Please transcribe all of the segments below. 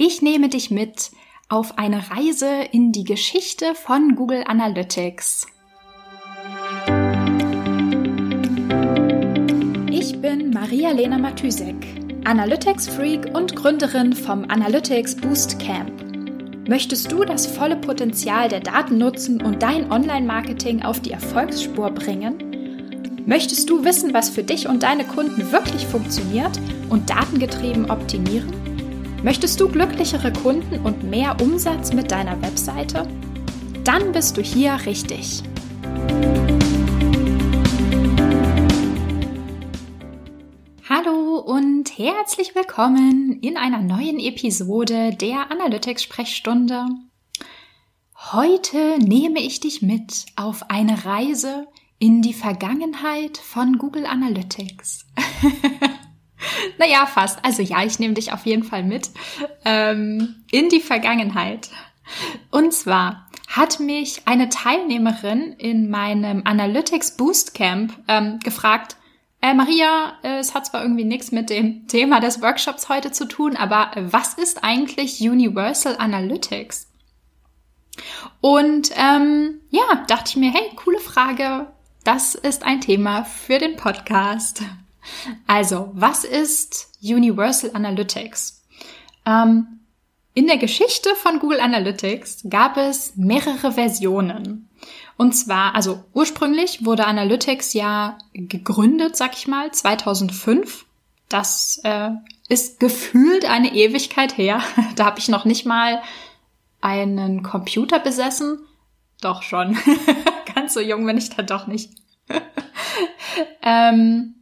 Ich nehme dich mit auf eine Reise in die Geschichte von Google Analytics. Ich bin Maria-Lena Matysek, Analytics-Freak und Gründerin vom Analytics Boost Camp. Möchtest du das volle Potenzial der Daten nutzen und dein Online-Marketing auf die Erfolgsspur bringen? Möchtest du wissen, was für dich und deine Kunden wirklich funktioniert und datengetrieben optimieren? Möchtest du glücklichere Kunden und mehr Umsatz mit deiner Webseite? Dann bist du hier richtig. Hallo und herzlich willkommen in einer neuen Episode der Analytics-Sprechstunde. Heute nehme ich dich mit auf eine Reise in die Vergangenheit von Google Analytics. naja, fast. Also ja, ich nehme dich auf jeden Fall mit ähm, in die Vergangenheit. Und zwar hat mich eine Teilnehmerin in meinem Analytics Boost Camp ähm, gefragt, äh, Maria, äh, es hat zwar irgendwie nichts mit dem Thema des Workshops heute zu tun, aber was ist eigentlich Universal Analytics? Und ähm, ja, dachte ich mir, hey, coole Frage. Das ist ein Thema für den Podcast. Also, was ist Universal Analytics? Ähm, in der Geschichte von Google Analytics gab es mehrere Versionen. Und zwar, also ursprünglich wurde Analytics ja gegründet, sag ich mal, 2005. Das äh, ist gefühlt eine Ewigkeit her. Da habe ich noch nicht mal einen Computer besessen. Doch schon. Ganz so jung bin ich da doch nicht. ähm,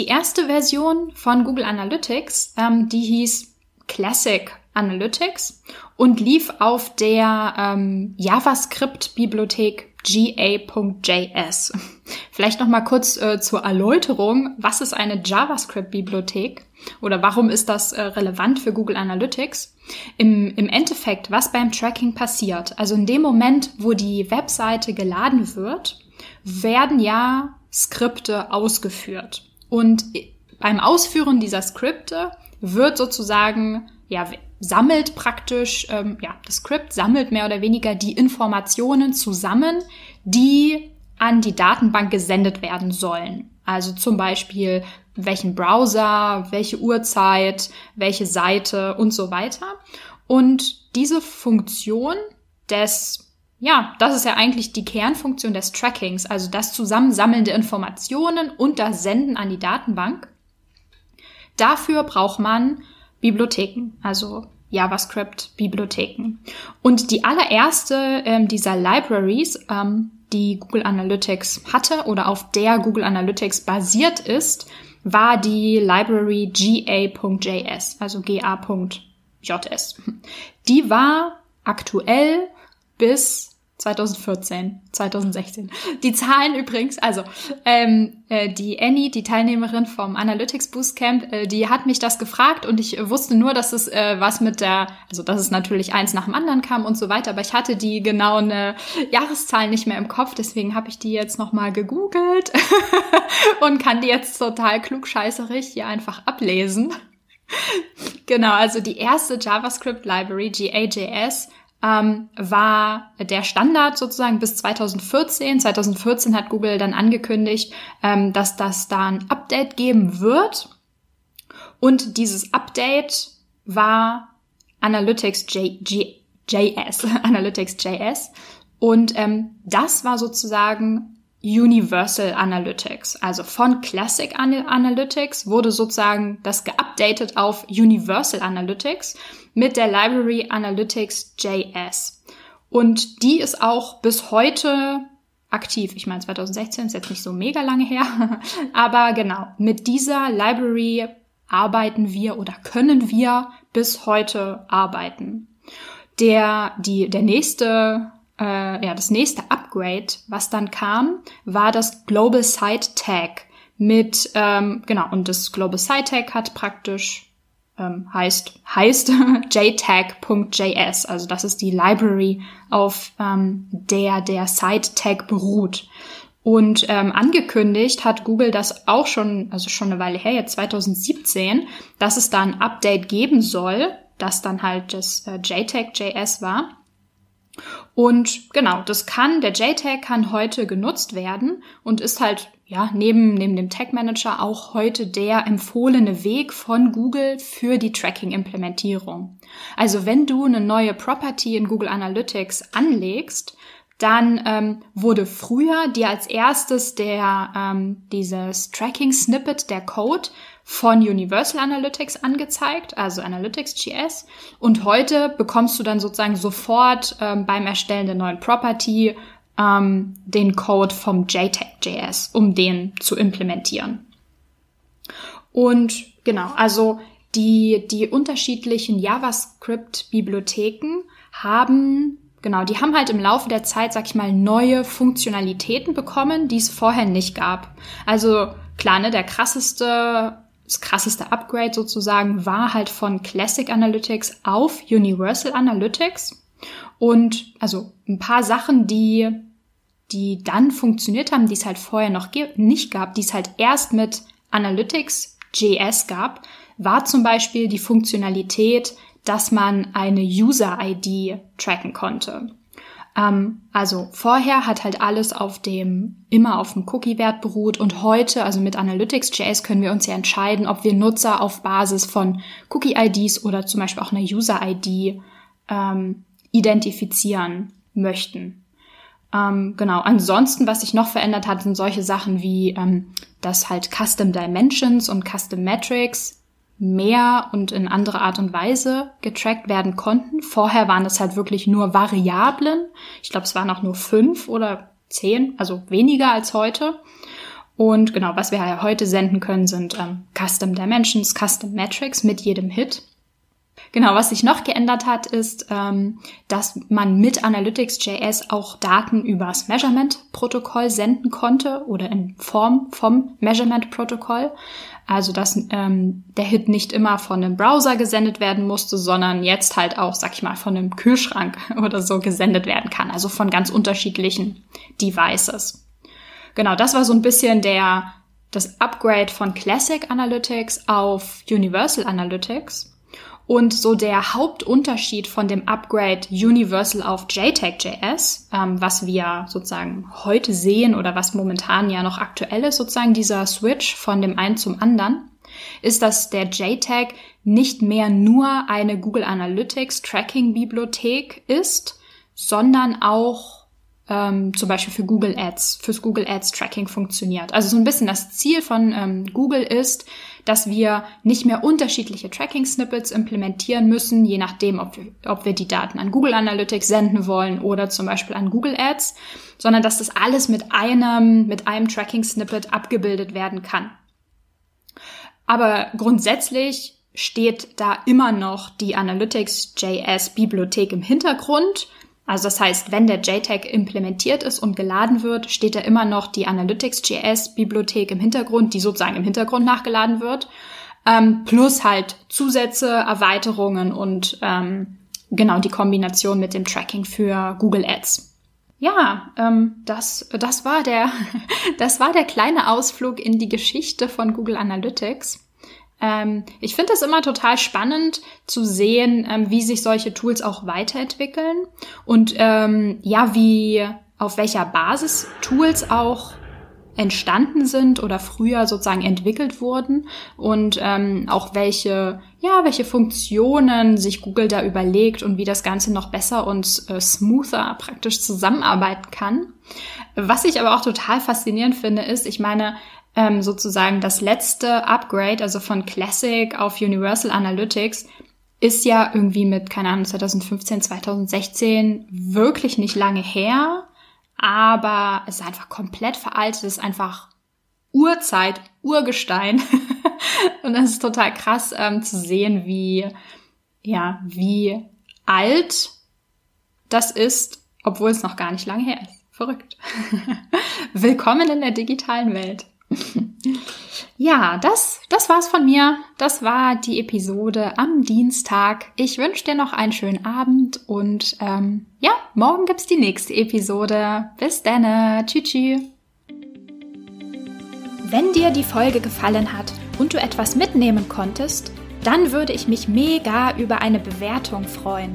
die erste Version von Google Analytics, ähm, die hieß Classic Analytics und lief auf der ähm, JavaScript-Bibliothek ga.js. Vielleicht noch mal kurz äh, zur Erläuterung, was ist eine JavaScript-Bibliothek oder warum ist das äh, relevant für Google Analytics? Im, Im Endeffekt, was beim Tracking passiert, also in dem Moment, wo die Webseite geladen wird, werden ja Skripte ausgeführt. Und beim Ausführen dieser Skripte wird sozusagen, ja, sammelt praktisch, ähm, ja, das Skript sammelt mehr oder weniger die Informationen zusammen, die an die Datenbank gesendet werden sollen. Also zum Beispiel welchen Browser, welche Uhrzeit, welche Seite und so weiter. Und diese Funktion des ja, das ist ja eigentlich die Kernfunktion des Trackings, also das Zusammensammeln der Informationen und das Senden an die Datenbank. Dafür braucht man Bibliotheken, also JavaScript-Bibliotheken. Und die allererste ähm, dieser Libraries, ähm, die Google Analytics hatte oder auf der Google Analytics basiert ist, war die Library ga.js, also ga.js. Die war aktuell bis 2014, 2016. Die Zahlen übrigens, also ähm, äh, die Annie, die Teilnehmerin vom Analytics Boost Camp, äh, die hat mich das gefragt und ich wusste nur, dass es äh, was mit der, also dass es natürlich eins nach dem anderen kam und so weiter, aber ich hatte die genauen äh, Jahreszahlen nicht mehr im Kopf, deswegen habe ich die jetzt nochmal gegoogelt und kann die jetzt total klugscheißerig hier einfach ablesen. genau, also die erste JavaScript Library, GAJS, ähm, war der Standard sozusagen bis 2014. 2014 hat Google dann angekündigt, ähm, dass das da ein Update geben wird. Und dieses Update war Analytics J J JS, Analytics JS. Und ähm, das war sozusagen Universal Analytics. Also von Classic Analytics wurde sozusagen das geupdatet auf Universal Analytics mit der Library Analytics JS. Und die ist auch bis heute aktiv. Ich meine, 2016 ist jetzt nicht so mega lange her, aber genau, mit dieser Library arbeiten wir oder können wir bis heute arbeiten. Der, die, der nächste äh, ja, das nächste Upgrade, was dann kam, war das Global Site Tag mit, ähm, genau, und das Global Site Tag hat praktisch ähm, heißt, heißt jtag.js. Also das ist die Library, auf ähm, der der Site Tag beruht. Und ähm, angekündigt hat Google das auch schon, also schon eine Weile her, jetzt 2017, dass es da ein Update geben soll das dann halt das äh, JTAG.js war. Und genau, das kann, der JTAG kann heute genutzt werden und ist halt, ja, neben, neben dem Tag Manager auch heute der empfohlene Weg von Google für die Tracking-Implementierung. Also wenn du eine neue Property in Google Analytics anlegst, dann ähm, wurde früher dir als erstes der ähm, dieses Tracking Snippet, der Code von Universal Analytics angezeigt, also Analytics.js. Und heute bekommst du dann sozusagen sofort ähm, beim Erstellen der neuen Property ähm, den Code vom JTAG.js, um den zu implementieren. Und genau, also die, die unterschiedlichen JavaScript-Bibliotheken haben Genau, die haben halt im Laufe der Zeit, sag ich mal, neue Funktionalitäten bekommen, die es vorher nicht gab. Also klar, ne, der krasseste, das krasseste Upgrade sozusagen war halt von Classic Analytics auf Universal Analytics. Und also ein paar Sachen, die, die dann funktioniert haben, die es halt vorher noch nicht gab, die es halt erst mit Analytics JS gab, war zum Beispiel die Funktionalität, dass man eine User-ID tracken konnte. Ähm, also vorher hat halt alles auf dem, immer auf dem Cookie-Wert beruht und heute, also mit Analytics.js können wir uns ja entscheiden, ob wir Nutzer auf Basis von Cookie-IDs oder zum Beispiel auch einer User-ID ähm, identifizieren möchten. Ähm, genau. Ansonsten, was sich noch verändert hat, sind solche Sachen wie, ähm, dass halt Custom Dimensions und Custom Metrics mehr und in andere Art und Weise getrackt werden konnten. Vorher waren es halt wirklich nur Variablen. Ich glaube, es waren auch nur fünf oder zehn, also weniger als heute. Und genau, was wir heute senden können, sind ähm, Custom Dimensions, Custom Metrics mit jedem Hit. Genau, was sich noch geändert hat, ist, ähm, dass man mit Analytics.js auch Daten übers Measurement-Protokoll senden konnte oder in Form vom Measurement-Protokoll. Also dass ähm, der Hit nicht immer von einem Browser gesendet werden musste, sondern jetzt halt auch, sag ich mal, von einem Kühlschrank oder so gesendet werden kann. Also von ganz unterschiedlichen Devices. Genau, das war so ein bisschen der das Upgrade von Classic Analytics auf Universal Analytics. Und so der Hauptunterschied von dem Upgrade Universal auf JTAG.js, ähm, was wir sozusagen heute sehen oder was momentan ja noch aktuell ist, sozusagen dieser Switch von dem einen zum anderen, ist, dass der JTAG nicht mehr nur eine Google Analytics Tracking Bibliothek ist, sondern auch ähm, zum Beispiel für Google Ads, fürs Google Ads Tracking funktioniert. Also so ein bisschen das Ziel von ähm, Google ist, dass wir nicht mehr unterschiedliche Tracking-Snippets implementieren müssen, je nachdem, ob wir, ob wir die Daten an Google Analytics senden wollen oder zum Beispiel an Google Ads, sondern dass das alles mit einem, mit einem Tracking-Snippet abgebildet werden kann. Aber grundsätzlich steht da immer noch die Analytics.js Bibliothek im Hintergrund also das heißt, wenn der JTAG implementiert ist und geladen wird, steht da immer noch die Analytics.js-Bibliothek im Hintergrund, die sozusagen im Hintergrund nachgeladen wird, ähm, plus halt Zusätze, Erweiterungen und ähm, genau die Kombination mit dem Tracking für Google Ads. Ja, ähm, das, das war der, das war der kleine Ausflug in die Geschichte von Google Analytics. Ähm, ich finde es immer total spannend zu sehen, ähm, wie sich solche Tools auch weiterentwickeln und ähm, ja, wie auf welcher Basis Tools auch entstanden sind oder früher sozusagen entwickelt wurden und ähm, auch welche ja welche Funktionen sich Google da überlegt und wie das Ganze noch besser und äh, smoother praktisch zusammenarbeiten kann. Was ich aber auch total faszinierend finde, ist, ich meine, ähm, sozusagen das letzte Upgrade, also von Classic auf Universal Analytics, ist ja irgendwie mit, keine Ahnung, 2015, 2016 wirklich nicht lange her, aber es ist einfach komplett veraltet, es ist einfach Urzeit, Urgestein. Und das ist total krass ähm, zu sehen, wie, ja, wie alt das ist, obwohl es noch gar nicht lange her ist. Verrückt. Willkommen in der digitalen Welt. Ja, das, das war's von mir. Das war die Episode am Dienstag. Ich wünsche dir noch einen schönen Abend und ähm, ja, morgen gibt's die nächste Episode. Bis dann. Tschüss. tschüss. Wenn dir die Folge gefallen hat und du etwas mitnehmen konntest, dann würde ich mich mega über eine Bewertung freuen.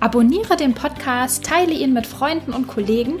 Abonniere den Podcast, teile ihn mit Freunden und Kollegen